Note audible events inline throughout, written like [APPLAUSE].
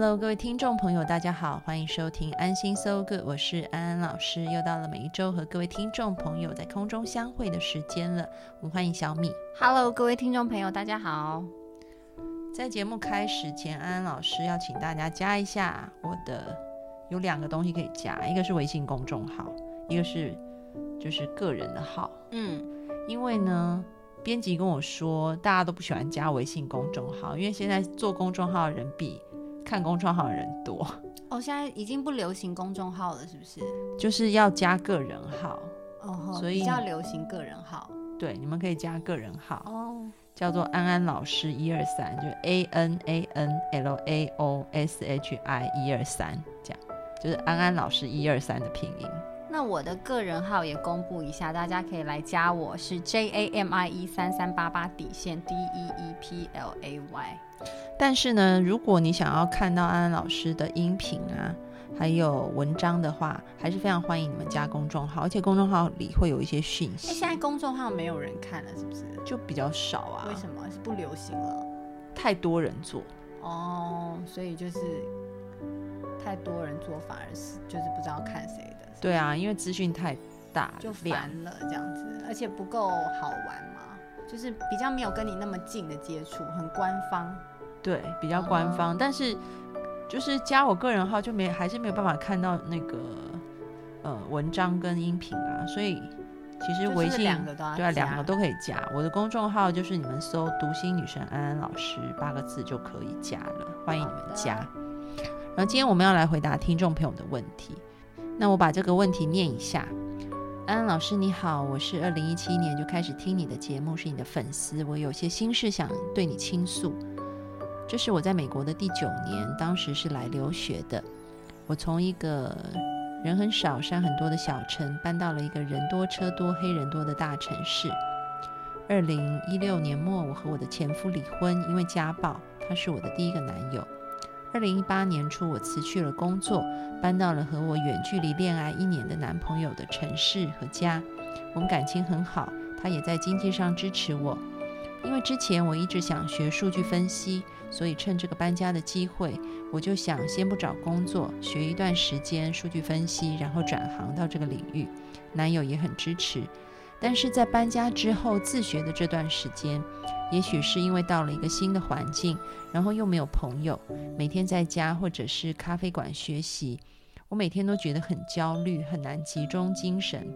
Hello，各位听众朋友，大家好，欢迎收听安心 So Good，我是安安老师。又到了每一周和各位听众朋友在空中相会的时间了，我们欢迎小米。Hello，各位听众朋友，大家好。在节目开始前，安安老师要请大家加一下我的，有两个东西可以加，一个是微信公众号，一个是就是个人的号。嗯，因为呢，编辑跟我说，大家都不喜欢加微信公众号，因为现在做公众号的人比看公众号的人多哦，现在已经不流行公众号了，是不是？就是要加个人号哦，所以比较流行个人号。对，你们可以加个人号哦，叫做安安老师一二三，就 A N A N L A O S H I 一二三，这样就是安安老师一二三的拼音。那我的个人号也公布一下，大家可以来加我，是 J A M I E 三三八八底线 D E E P L A Y。但是呢，如果你想要看到安安老师的音频啊，还有文章的话，还是非常欢迎你们加公众号，而且公众号里会有一些讯息。现在公众号没有人看了，是不是？就比较少啊？为什么？是不流行了？太多人做哦，所以就是太多人做，反而是就是不知道看谁的。对啊，因为资讯太大，就烦了这样子，而且不够好玩嘛，就是比较没有跟你那么近的接触，很官方。对，比较官方，但是就是加我个人号就没还是没有办法看到那个呃文章跟音频啊，所以其实微信对啊两个都可以加。我的公众号就是你们搜“读心女神安安老师”八个字就可以加了，欢迎你们加。然后今天我们要来回答听众朋友的问题，那我把这个问题念一下：安安老师你好，我是二零一七年就开始听你的节目，是你的粉丝，我有些心事想对你倾诉。这是我在美国的第九年，当时是来留学的。我从一个人很少、山很多的小城，搬到了一个人多车多、黑人多的大城市。二零一六年末，我和我的前夫离婚，因为家暴。他是我的第一个男友。二零一八年初，我辞去了工作，搬到了和我远距离恋爱一年的男朋友的城市和家。我们感情很好，他也在经济上支持我。因为之前我一直想学数据分析。所以趁这个搬家的机会，我就想先不找工作，学一段时间数据分析，然后转行到这个领域。男友也很支持。但是在搬家之后自学的这段时间，也许是因为到了一个新的环境，然后又没有朋友，每天在家或者是咖啡馆学习，我每天都觉得很焦虑，很难集中精神。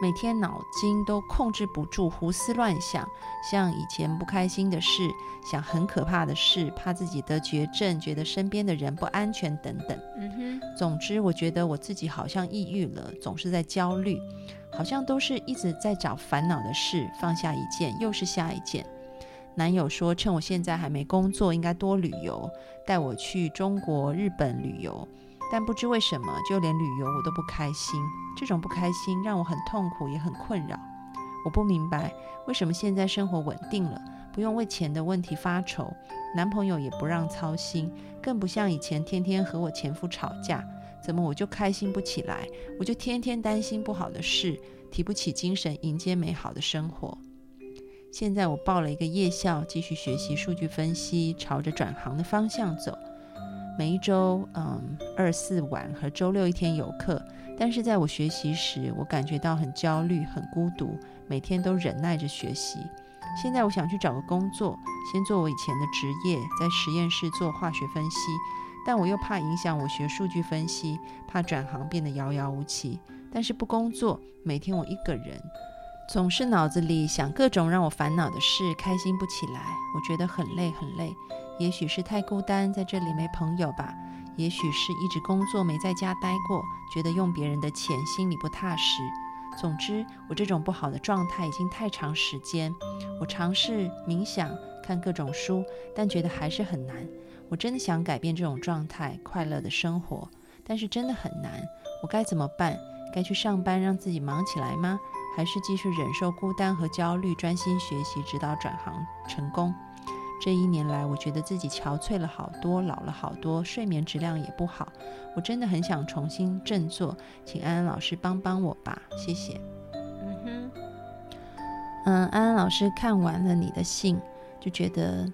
每天脑筋都控制不住，胡思乱想，像以前不开心的事，想很可怕的事，怕自己得绝症，觉得身边的人不安全等等。嗯哼，总之，我觉得我自己好像抑郁了，总是在焦虑，好像都是一直在找烦恼的事，放下一件又是下一件。男友说，趁我现在还没工作，应该多旅游，带我去中国、日本旅游。但不知为什么，就连旅游我都不开心。这种不开心让我很痛苦，也很困扰。我不明白为什么现在生活稳定了，不用为钱的问题发愁，男朋友也不让操心，更不像以前天天和我前夫吵架，怎么我就开心不起来？我就天天担心不好的事，提不起精神迎接美好的生活。现在我报了一个夜校，继续学习数据分析，朝着转行的方向走。每一周，嗯，二四晚和周六一天有课。但是在我学习时，我感觉到很焦虑、很孤独，每天都忍耐着学习。现在我想去找个工作，先做我以前的职业，在实验室做化学分析。但我又怕影响我学数据分析，怕转行变得遥遥无期。但是不工作，每天我一个人，总是脑子里想各种让我烦恼的事，开心不起来。我觉得很累，很累。也许是太孤单，在这里没朋友吧；也许是一直工作没在家待过，觉得用别人的钱心里不踏实。总之，我这种不好的状态已经太长时间。我尝试冥想、看各种书，但觉得还是很难。我真的想改变这种状态，快乐的生活，但是真的很难。我该怎么办？该去上班让自己忙起来吗？还是继续忍受孤单和焦虑，专心学习，直到转行成功？这一年来，我觉得自己憔悴了好多，老了好多，睡眠质量也不好。我真的很想重新振作，请安安老师帮帮我吧，谢谢。嗯哼，嗯，安安老师看完了你的信，就觉得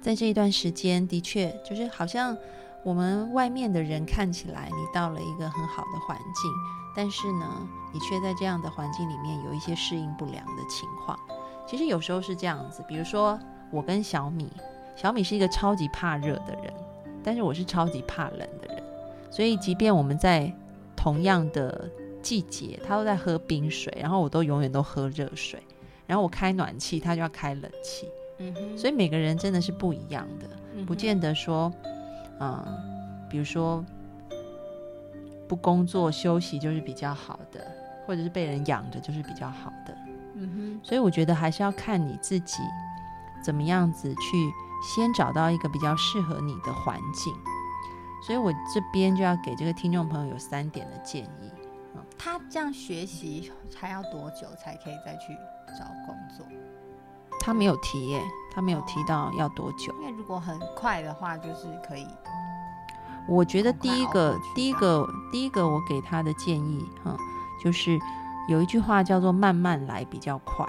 在这一段时间，的确就是好像我们外面的人看起来，你到了一个很好的环境，但是呢，你却在这样的环境里面有一些适应不良的情况。其实有时候是这样子，比如说。我跟小米，小米是一个超级怕热的人，但是我是超级怕冷的人，所以即便我们在同样的季节，他都在喝冰水，然后我都永远都喝热水，然后我开暖气，他就要开冷气，嗯哼，所以每个人真的是不一样的，不见得说，嗯，比如说不工作休息就是比较好的，或者是被人养着就是比较好的，嗯哼，所以我觉得还是要看你自己。怎么样子去先找到一个比较适合你的环境？所以我这边就要给这个听众朋友有三点的建议。他这样学习还要多久才可以再去找工作？他没有提耶，他没有提到要多久。因为如果很快的话，就是可以。我觉得第一个，第一个，第一个，我给他的建议哈，就是有一句话叫做“慢慢来比较快”。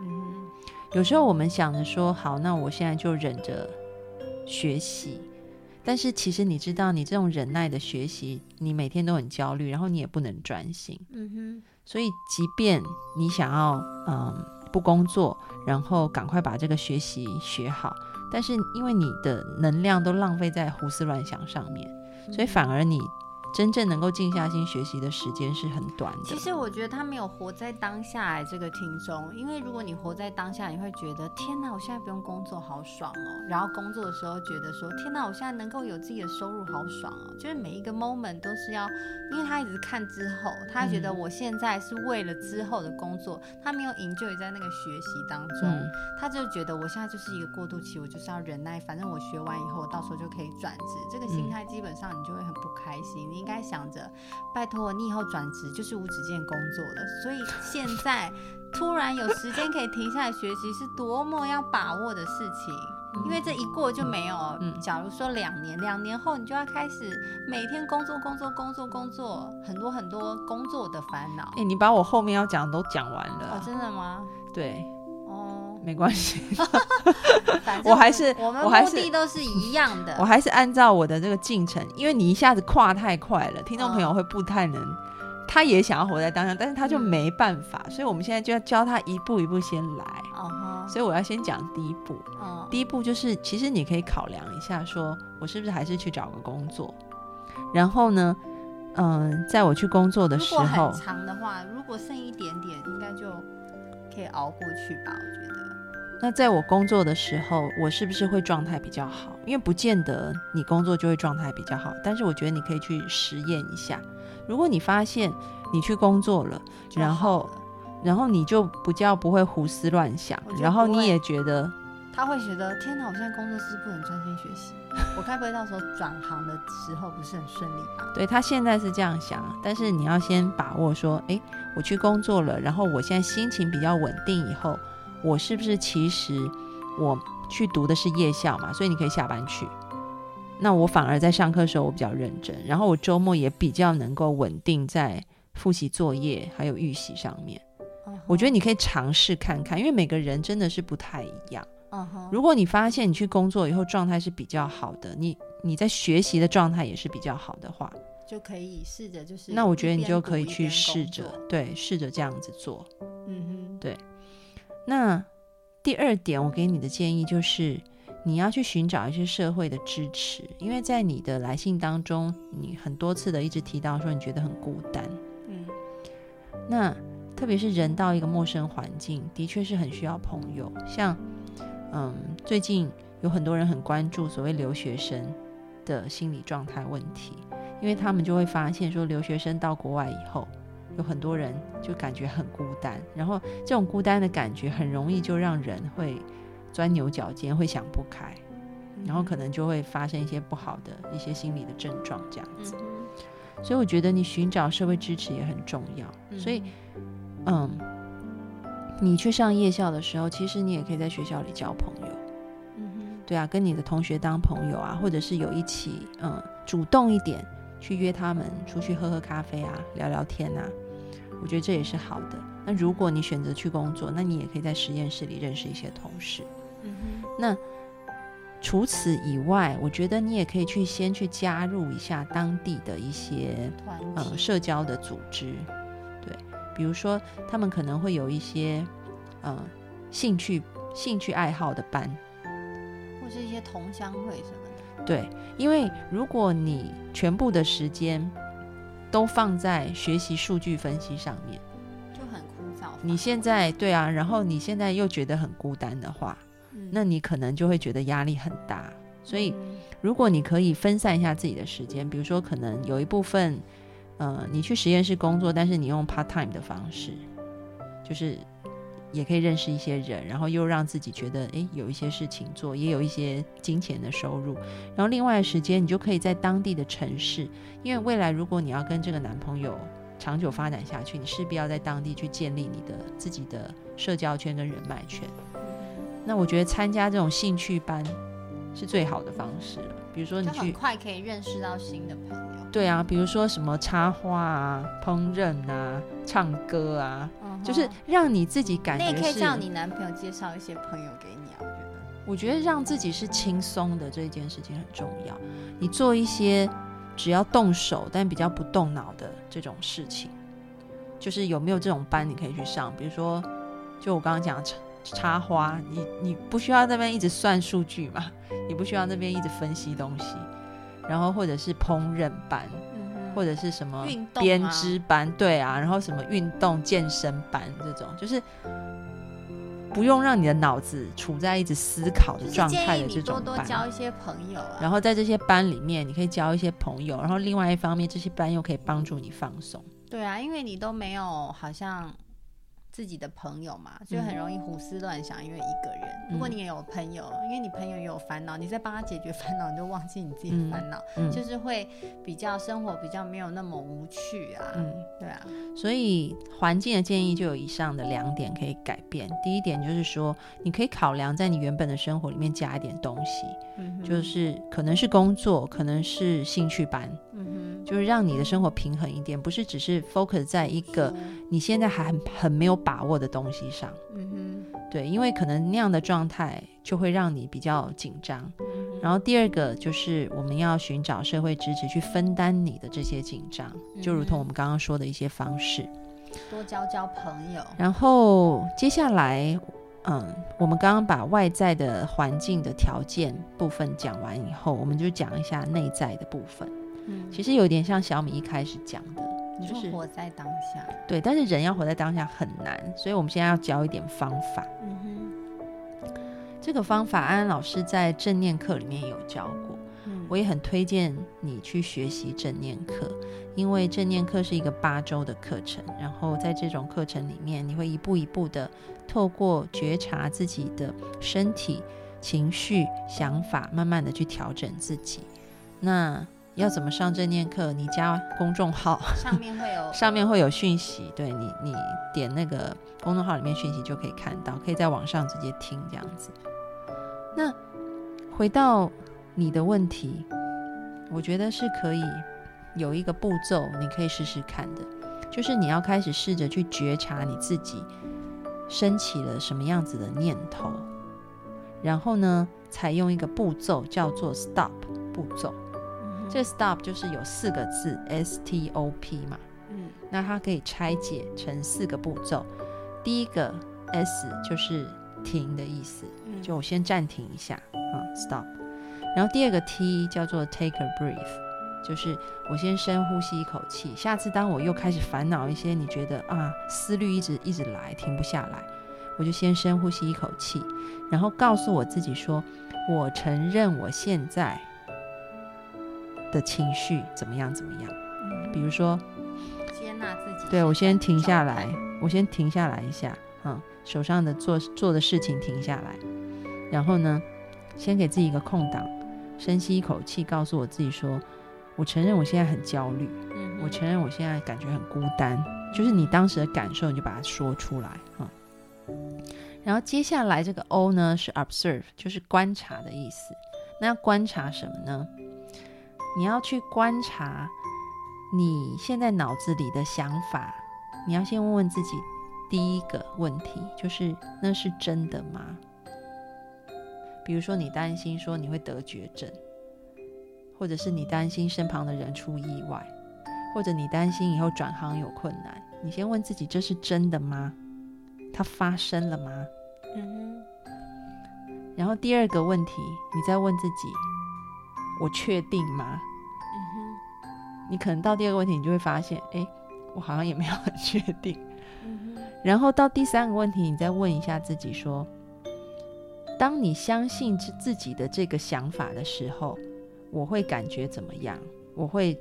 嗯有时候我们想着说好，那我现在就忍着学习，但是其实你知道，你这种忍耐的学习，你每天都很焦虑，然后你也不能专心。嗯哼。所以，即便你想要嗯不工作，然后赶快把这个学习学好，但是因为你的能量都浪费在胡思乱想上面，所以反而你。真正能够静下心学习的时间是很短的。其实我觉得他没有活在当下，这个听众，因为如果你活在当下，你会觉得天哪，我现在不用工作，好爽哦。然后工作的时候觉得说天哪，我现在能够有自己的收入，好爽哦。就是每一个 moment 都是要，因为他一直看之后，他觉得我现在是为了之后的工作，他没有 enjoy 在那个学习当中，他就觉得我现在就是一个过渡期，我就是要忍耐，反正我学完以后，到时候就可以转职。这个心态基本上你就会很不开心。你应该想着，拜托你以后转职就是无止境工作了，所以现 [LAUGHS] 在突然有时间可以停下来学习，是多么要把握的事情。因为这一过就没有。嗯，假如说两年，两年后你就要开始每天工作、工作、工作、工作，很多很多工作的烦恼。哎，你把我后面要讲的都讲完了。哦，真的吗？对。没关系，[LAUGHS] 我还是我们目的都是一样的。我还是按照我的这个进程，因为你一下子跨太快了，听众朋友会不太能。他也想要活在当下，但是他就没办法，所以我们现在就要教他一步一步先来。哦所以我要先讲第一步。哦第一步就是，其实你可以考量一下，说我是不是还是去找个工作。然后呢，嗯，在我去工作的时候，长的话，如果剩一点点，应该就可以熬过去吧。我觉得。那在我工作的时候，我是不是会状态比较好？因为不见得你工作就会状态比较好，但是我觉得你可以去实验一下。如果你发现你去工作了，然后，然后你就不叫不会胡思乱想，然后你也觉得他会觉得天哪，我现在工作是不能专心学习，我该不会到时候转行的时候不是很顺利吧？[LAUGHS] 对他现在是这样想，但是你要先把握说，哎，我去工作了，然后我现在心情比较稳定以后。我是不是其实我去读的是夜校嘛，所以你可以下班去。那我反而在上课的时候我比较认真，然后我周末也比较能够稳定在复习作业还有预习上面。我觉得你可以尝试看看，因为每个人真的是不太一样。如果你发现你去工作以后状态是比较好的，你你在学习的状态也是比较好的话，就可以试着就是。那我觉得你就可以去试着对，试着这样子做。嗯哼，对。那第二点，我给你的建议就是，你要去寻找一些社会的支持，因为在你的来信当中，你很多次的一直提到说你觉得很孤单。嗯，那特别是人到一个陌生环境，的确是很需要朋友。像，嗯，最近有很多人很关注所谓留学生的心理状态问题，因为他们就会发现说，留学生到国外以后。有很多人就感觉很孤单，然后这种孤单的感觉很容易就让人会钻牛角尖，会想不开，然后可能就会发生一些不好的一些心理的症状，这样子。所以我觉得你寻找社会支持也很重要。所以，嗯，你去上夜校的时候，其实你也可以在学校里交朋友。对啊，跟你的同学当朋友啊，或者是有一起，嗯，主动一点去约他们出去喝喝咖啡啊，聊聊天啊，我觉得这也是好的。那如果你选择去工作，那你也可以在实验室里认识一些同事。嗯哼。那除此以外，我觉得你也可以去先去加入一下当地的一些呃社交的组织，对，比如说他们可能会有一些呃兴趣兴趣爱好的班。或是一些同乡会什么的，对，因为如果你全部的时间都放在学习数据分析上面，就很枯燥。你现在对啊，然后你现在又觉得很孤单的话，那你可能就会觉得压力很大。所以，如果你可以分散一下自己的时间，比如说可能有一部分，呃，你去实验室工作，但是你用 part time 的方式，就是。也可以认识一些人，然后又让自己觉得诶有一些事情做，也有一些金钱的收入。然后另外的时间，你就可以在当地的城市，因为未来如果你要跟这个男朋友长久发展下去，你势必要在当地去建立你的自己的社交圈跟人脉圈。那我觉得参加这种兴趣班是最好的方式了。比如说你去很快可以认识到新的朋友。对啊，比如说什么插花啊、烹饪啊、唱歌啊。就是让你自己感觉，那也可以叫你男朋友介绍一些朋友给你啊。我觉得，我觉得让自己是轻松的这件事情很重要。你做一些只要动手但比较不动脑的这种事情，就是有没有这种班你可以去上？比如说，就我刚刚讲插插花，你你不需要那边一直算数据嘛，你不需要那边一直分析东西，然后或者是烹饪班。或者是什么编织班，对啊，然后什么运动健身班这种，就是不用让你的脑子处在一直思考的状态的这种班。多多交一些朋友，然后在这些班里面，你可以交一些朋友，然后另外一方面，这些班又可以帮助你放松。对啊，因为你都没有好像。自己的朋友嘛，就很容易胡思乱想，因为一个人。如果你也有朋友，因为你朋友也有烦恼，你在帮他解决烦恼，你就忘记你自己烦恼，就是会比较生活比较没有那么无趣啊。嗯，对啊。所以环境的建议就有以上的两点可以改变。第一点就是说，你可以考量在你原本的生活里面加一点东西，就是可能是工作，可能是兴趣班。就是让你的生活平衡一点，不是只是 focus 在一个你现在还很很没有把握的东西上。嗯哼，对，因为可能那样的状态就会让你比较紧张。然后第二个就是我们要寻找社会支持去分担你的这些紧张，就如同我们刚刚说的一些方式，多交交朋友。然后接下来，嗯，我们刚刚把外在的环境的条件部分讲完以后，我们就讲一下内在的部分。嗯其实有点像小米一开始讲的，就是活在当下。对，但是人要活在当下很难，所以我们现在要教一点方法。嗯哼，这个方法安安老师在正念课里面有教过，我也很推荐你去学习正念课，因为正念课是一个八周的课程，然后在这种课程里面，你会一步一步的透过觉察自己的身体、情绪、想法，慢慢的去调整自己。那要怎么上正念课？你加公众号，上面会有 [LAUGHS] 上面会有讯息，对你，你点那个公众号里面讯息就可以看到，可以在网上直接听这样子。那回到你的问题，我觉得是可以有一个步骤，你可以试试看的，就是你要开始试着去觉察你自己升起了什么样子的念头，然后呢，采用一个步骤叫做 stop 步骤。这 stop 就是有四个字 S T O P 嘛，嗯，那它可以拆解成四个步骤。第一个 S 就是停的意思，就我先暂停一下啊，stop。然后第二个 T 叫做 take a breath，就是我先深呼吸一口气。下次当我又开始烦恼一些，你觉得啊思虑一直一直来停不下来，我就先深呼吸一口气，然后告诉我自己说，我承认我现在。的情绪怎么样？怎么样？比如说，接纳自己。对我先停下来，我先停下来一下，嗯，手上的做做的事情停下来，然后呢，先给自己一个空档，深吸一口气，告诉我自己说：“我承认我现在很焦虑，嗯我承认我现在感觉很孤单。”就是你当时的感受，你就把它说出来啊。然后接下来这个 O 呢是 observe，就是观察的意思。那要观察什么呢？你要去观察你现在脑子里的想法。你要先问问自己第一个问题，就是那是真的吗？比如说你担心说你会得绝症，或者是你担心身旁的人出意外。或者你担心以后转行有困难，你先问自己这是真的吗？它发生了吗？嗯。然后第二个问题，你再问自己，我确定吗？嗯哼。你可能到第二个问题，你就会发现，哎，我好像也没有很确定。然后到第三个问题，你再问一下自己说，当你相信自自己的这个想法的时候，我会感觉怎么样？我会。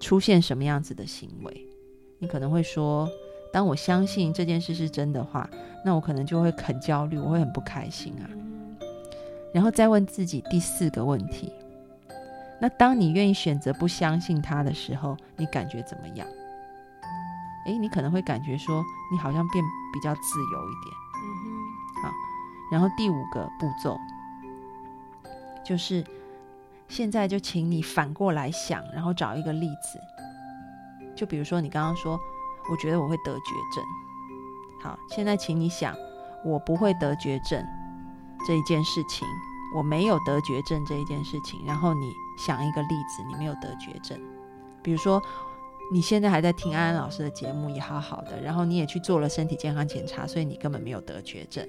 出现什么样子的行为？你可能会说：“当我相信这件事是真的话，那我可能就会很焦虑，我会很不开心啊。”然后再问自己第四个问题：那当你愿意选择不相信他的时候，你感觉怎么样？诶，你可能会感觉说你好像变比较自由一点。嗯哼。好，然后第五个步骤就是。现在就请你反过来想，然后找一个例子。就比如说你刚刚说，我觉得我会得绝症。好，现在请你想，我不会得绝症这一件事情，我没有得绝症这一件事情。然后你想一个例子，你没有得绝症。比如说你现在还在听安安老师的节目，也好好的，然后你也去做了身体健康检查，所以你根本没有得绝症。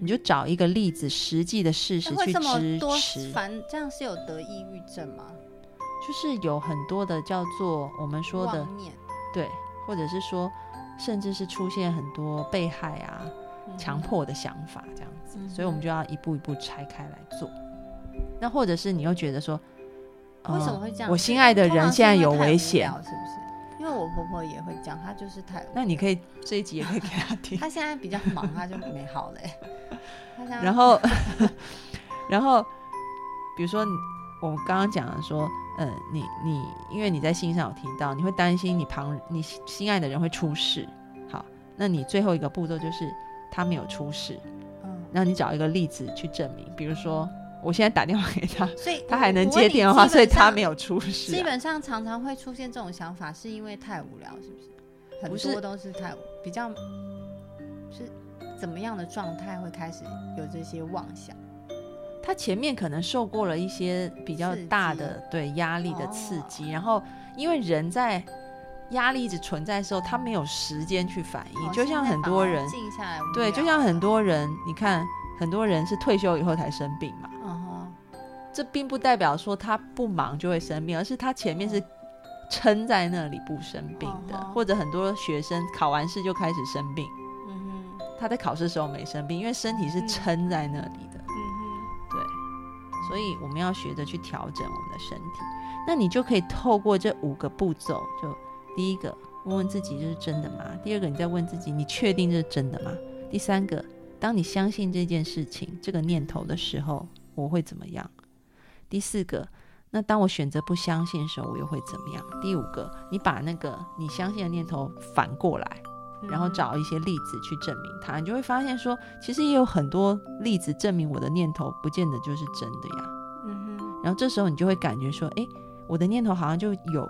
你就找一个例子，实际的事实去支持。反这样是有得抑郁症吗？就是有很多的叫做我们说的，对，或者是说，甚至是出现很多被害啊、强迫的想法这样子，所以我们就要一步一步拆开来做。那或者是你又觉得说，为什么会这样？我心爱的人现在有危险，是不是？因为我婆婆也会讲，她就是太……那你可以这一集也可以给她听。她现在比较忙，她就没好嘞。然后，[LAUGHS] 然后，比如说，我刚刚讲的说，嗯，你你，因为你在信上有提到，你会担心你旁你心爱的人会出事。好，那你最后一个步骤就是他没有出事。嗯，然后你找一个例子去证明，比如说。我现在打电话给他，所以他还能接电话，所以他没有出事。基本上常常会出现这种想法，是因为太无聊，是不是？很多都是太比较是怎么样的状态会开始有这些妄想？他前面可能受过了一些比较大的对压力的刺激，然后因为人在压力一直存在的时候，他没有时间去反应，就像很多人静下来，对，就像很多人，你看很多人是退休以后才生病嘛。这并不代表说他不忙就会生病，而是他前面是撑在那里不生病的，或者很多学生考完试就开始生病，嗯他在考试的时候没生病，因为身体是撑在那里的，嗯对，所以我们要学着去调整我们的身体。那你就可以透过这五个步骤，就第一个问问自己这是真的吗？第二个你再问自己你确定这是真的吗？第三个，当你相信这件事情这个念头的时候，我会怎么样？第四个，那当我选择不相信的时候，我又会怎么样？第五个，你把那个你相信的念头反过来，然后找一些例子去证明它，你就会发现说，其实也有很多例子证明我的念头不见得就是真的呀。嗯哼。然后这时候你就会感觉说，哎，我的念头好像就有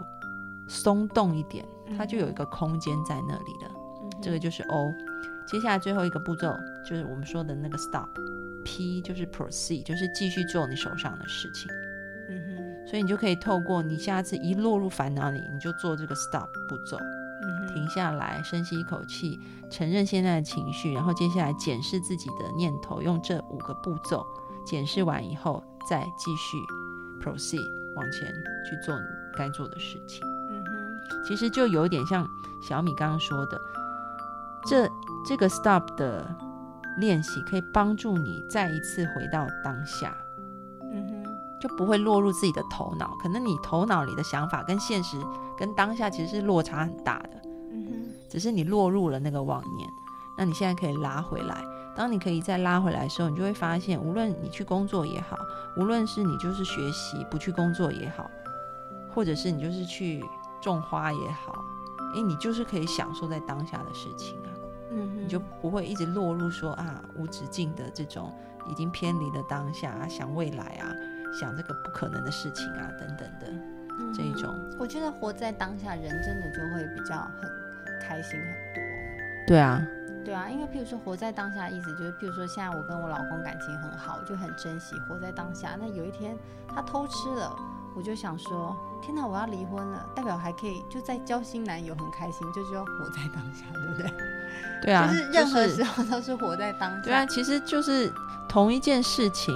松动一点，它就有一个空间在那里了。这个就是 O。接下来最后一个步骤就是我们说的那个 Stop。P 就是 proceed，就是继续做你手上的事情。嗯哼，所以你就可以透过你下次一落入烦恼里，你就做这个 stop 步骤，停下来，深吸一口气，承认现在的情绪，然后接下来检视自己的念头，用这五个步骤检视完以后，再继续 proceed 往前去做你该做的事情。嗯哼，其实就有点像小米刚刚说的，这这个 stop 的。练习可以帮助你再一次回到当下，嗯哼，就不会落入自己的头脑。可能你头脑里的想法跟现实、跟当下其实是落差很大的，嗯哼，只是你落入了那个妄念。那你现在可以拉回来，当你可以再拉回来的时候，你就会发现，无论你去工作也好，无论是你就是学习不去工作也好，或者是你就是去种花也好，诶，你就是可以享受在当下的事情啊。嗯，你就不会一直落入说啊无止境的这种已经偏离了当下啊，想未来啊，想这个不可能的事情啊等等的这一种。我觉得活在当下，人真的就会比较很开心很多。对啊。对啊，因为譬如说活在当下，意思就是，譬如说现在我跟我老公感情很好，我就很珍惜活在当下。那有一天他偷吃了，我就想说，天哪，我要离婚了，代表还可以就在交新男友，很开心，就就要活在当下，对不对？对啊，就是任何时候都是活在当下。对啊，其实就是同一件事情。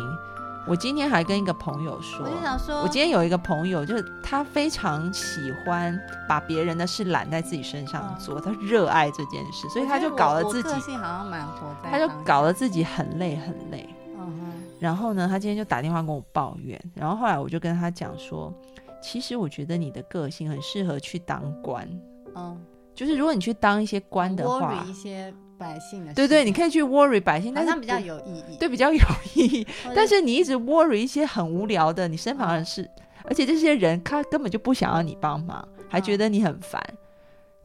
我今天还跟一个朋友说，我就想说，我今天有一个朋友，就是他非常喜欢把别人的事揽在自己身上做，他热爱这件事，所以他就搞了自己，个性好像蛮活在，他就搞得自己很累很累。嗯然后呢，他今天就打电话跟我抱怨，然后后来我就跟他讲说，其实我觉得你的个性很适合去当官，嗯，就是如果你去当一些官的话，一些。百姓的对对，你可以去 worry 百姓，但是比较有意义，对比较有意义。但是你一直 worry 一些很无聊的你身旁的事，而且这些人他根本就不想要你帮忙，还觉得你很烦，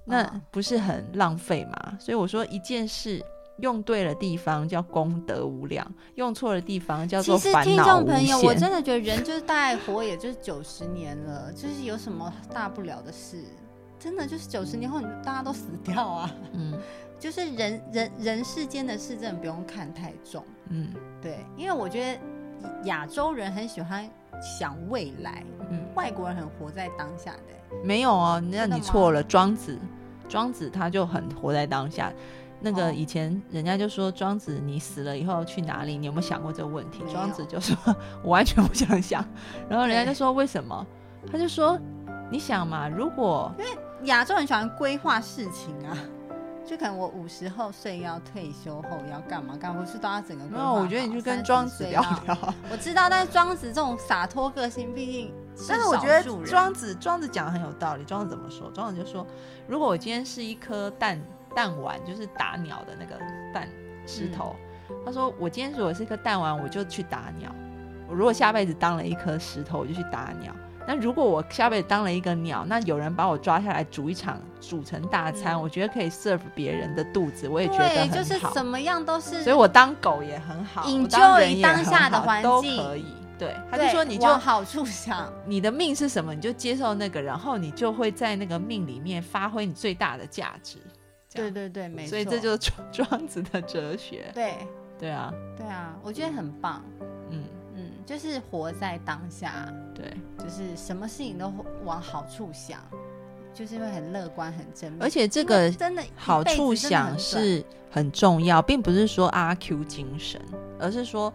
那不是很浪费吗？所以我说一件事用对了地方叫功德无量，用错了地方叫做烦恼听众朋友，[LAUGHS] 我真的觉得人就是大概活也就是九十年了，就是有什么大不了的事？真的就是九十年后，你大家都死掉啊。嗯。[LAUGHS] 就是人人人世间的事，真的不用看太重。嗯，对，因为我觉得亚洲人很喜欢想未来，嗯，外国人很活在当下的。没有啊，那你错了。庄子，庄子他就很活在当下。那个以前人家就说庄子，你死了以后去哪里？你有没有想过这个问题？庄子就说，[LAUGHS] 我完全不想想。然后人家就说为什么？他就说，你想嘛，如果因为亚洲人喜欢规划事情啊。[LAUGHS] 就可能我五十后岁要退休后要干嘛干嘛，不是都要整个。没有，我觉得你去跟庄子聊聊。[LAUGHS] 我知道，但是庄子这种洒脱个性，毕竟但是我觉得庄子庄子讲的很有道理。庄子怎么说？庄子就说，如果我今天是一颗蛋蛋丸，就是打鸟的那个蛋石头。他说，我今天如果是一颗蛋丸，我就去打鸟。我如果下辈子当了一颗石头，我就去打鸟。那如果我下辈子当了一个鸟，那有人把我抓下来煮一场，煮成大餐，我觉得可以 serve 别人的肚子，我也觉得很好。就是怎么样都是。所以我当狗也很好，引咎于当下的环境都可以。对，他就说你就往好处想，你的命是什么，你就接受那个，然后你就会在那个命里面发挥你最大的价值。对对对，没错。所以这就是 [LAUGHS] 庄子的哲学。对对啊，对啊，我觉得很棒。嗯。就是活在当下，对，就是什么事情都往好处想，就是会很乐观、很正面。而且这个真的好处想是很重要，并不是说阿 Q 精神，而是说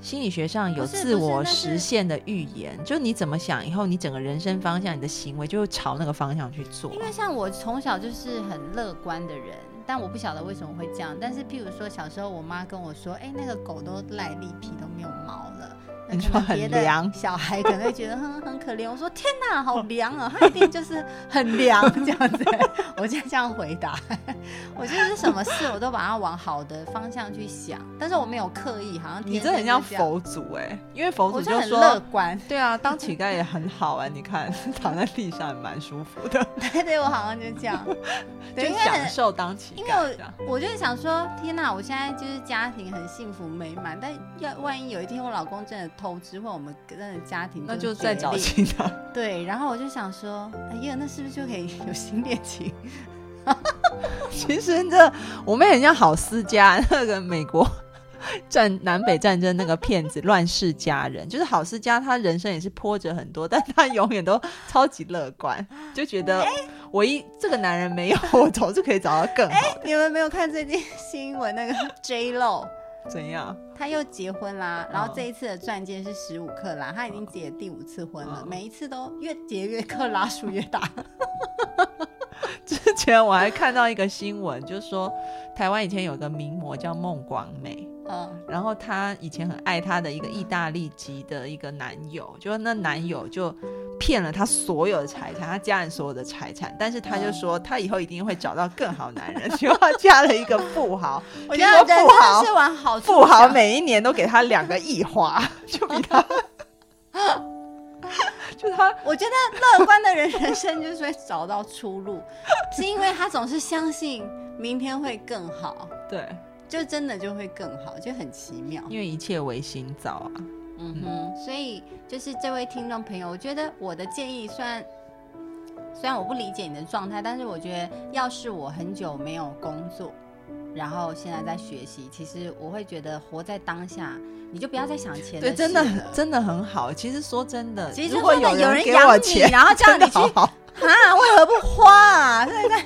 心理学上有自我实现的预言。就你怎么想，以后你整个人生方向、你的行为就会朝那个方向去做。因为像我从小就是很乐观的人。但我不晓得为什么会这样。但是，譬如说，小时候我妈跟我说：“哎，那个狗都赖立皮，都没有毛了。”你说很凉，小孩可能会觉得很很可怜。我说天哪，好凉啊！他一定就是很凉这样子。[LAUGHS] 我就这样回答。我觉得是什么事，我都把它往好的方向去想。但是我没有刻意，好像你这很像佛祖哎，因为佛祖就说乐观。对啊，当乞丐也很好啊。你看躺在地上也蛮舒服的。[LAUGHS] 对对，我好像就这样，[LAUGHS] 就享受当乞丐。因为我就是想说，天哪，我现在就是家庭很幸福美满，但要万一有一天我老公真的。投资或我们真的家庭，那就再找其他。[LAUGHS] 对，然后我就想说，哎呀，那是不是就可以有新恋情？[LAUGHS] 其实这我们很像郝思家那个美国战南北战争那个骗子乱世佳人，就是郝思家，他人生也是波折很多，但他永远都超级乐观，就觉得我一这个男人没有，我总是可以找到更好的。你们没有看最近新闻那个 J Lo？怎样？他又结婚啦，然后这一次的钻戒是十五克拉，他已经结第五次婚了，每一次都越结越克拉数越大。[LAUGHS] 之前我还看到一个新闻，就是说台湾以前有个名模叫孟广美，嗯，然后她以前很爱她的一个意大利籍的一个男友，就那男友就骗了她所有的财产，她家人所有的财产，但是她就说她以后一定会找到更好男人，[LAUGHS] 结果嫁了一个富豪。我觉得富豪是往好富豪每一年都给她两个亿花，[LAUGHS] 就比他。[LAUGHS] 就他，我觉得乐观的人人生就是会找到出路，是因为他总是相信明天会更好。对，就真的就会更好，就很奇妙。因为一切唯心造啊。嗯哼，所以就是这位听众朋友，我觉得我的建议，虽然虽然我不理解你的状态，但是我觉得要是我很久没有工作。然后现在在学习，其实我会觉得活在当下，你就不要再想钱。对，真的真的很好。其实说真的，其实如果有人给我钱，然后叫你去啊，[LAUGHS] 为何不花啊？在在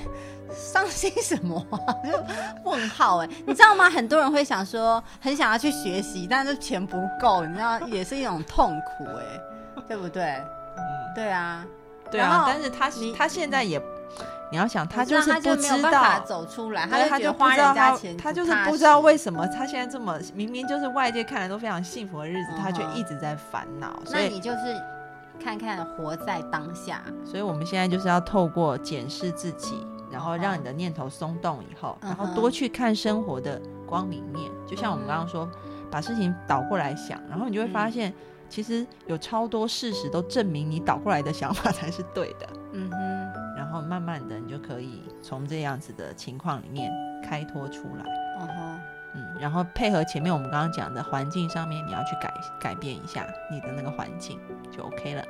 [LAUGHS] 伤心什么？就问号哎，你知道吗？很多人会想说，很想要去学习，但是钱不够，你知道，也是一种痛苦哎，对不对？嗯，对啊，对啊。但是他他现在也。你要想，他就是不知道走出来，他就不知道他他就是不知道为什么他现在这么明明就是外界看来都非常幸福的日子，他却一直在烦恼。所以你就是看看活在当下。所以我们现在就是要透过检视自己，然后让你的念头松动以后，然后多去看生活的光明面。就像我们刚刚说，把事情倒过来想，然后你就会发现，其实有超多事实都证明你倒过来的想法才是对的。嗯哼。然后慢慢的，你就可以从这样子的情况里面开脱出来。嗯哼，嗯，然后配合前面我们刚刚讲的环境上面，你要去改改变一下你的那个环境，就 OK 了。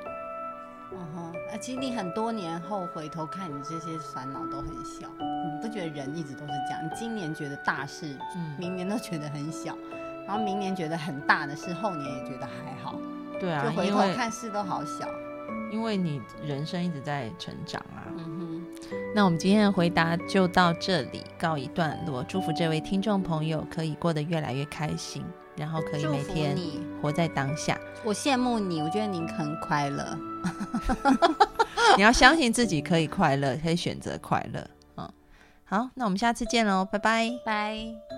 嗯哼，啊，其实你很多年后回头看你这些烦恼都很小，你不觉得人一直都是这样？你今年觉得大事，嗯，明年都觉得很小，然后明年觉得很大的事，后年也觉得还好。对啊，就回头看事都好小。因为你人生一直在成长啊。嗯哼，那我们今天的回答就到这里告一段落。祝福这位听众朋友可以过得越来越开心，然后可以每天活在当下。我羡慕你，我觉得你很快乐。[LAUGHS] 你要相信自己可以快乐，可以选择快乐。嗯，好，那我们下次见喽，拜拜，拜。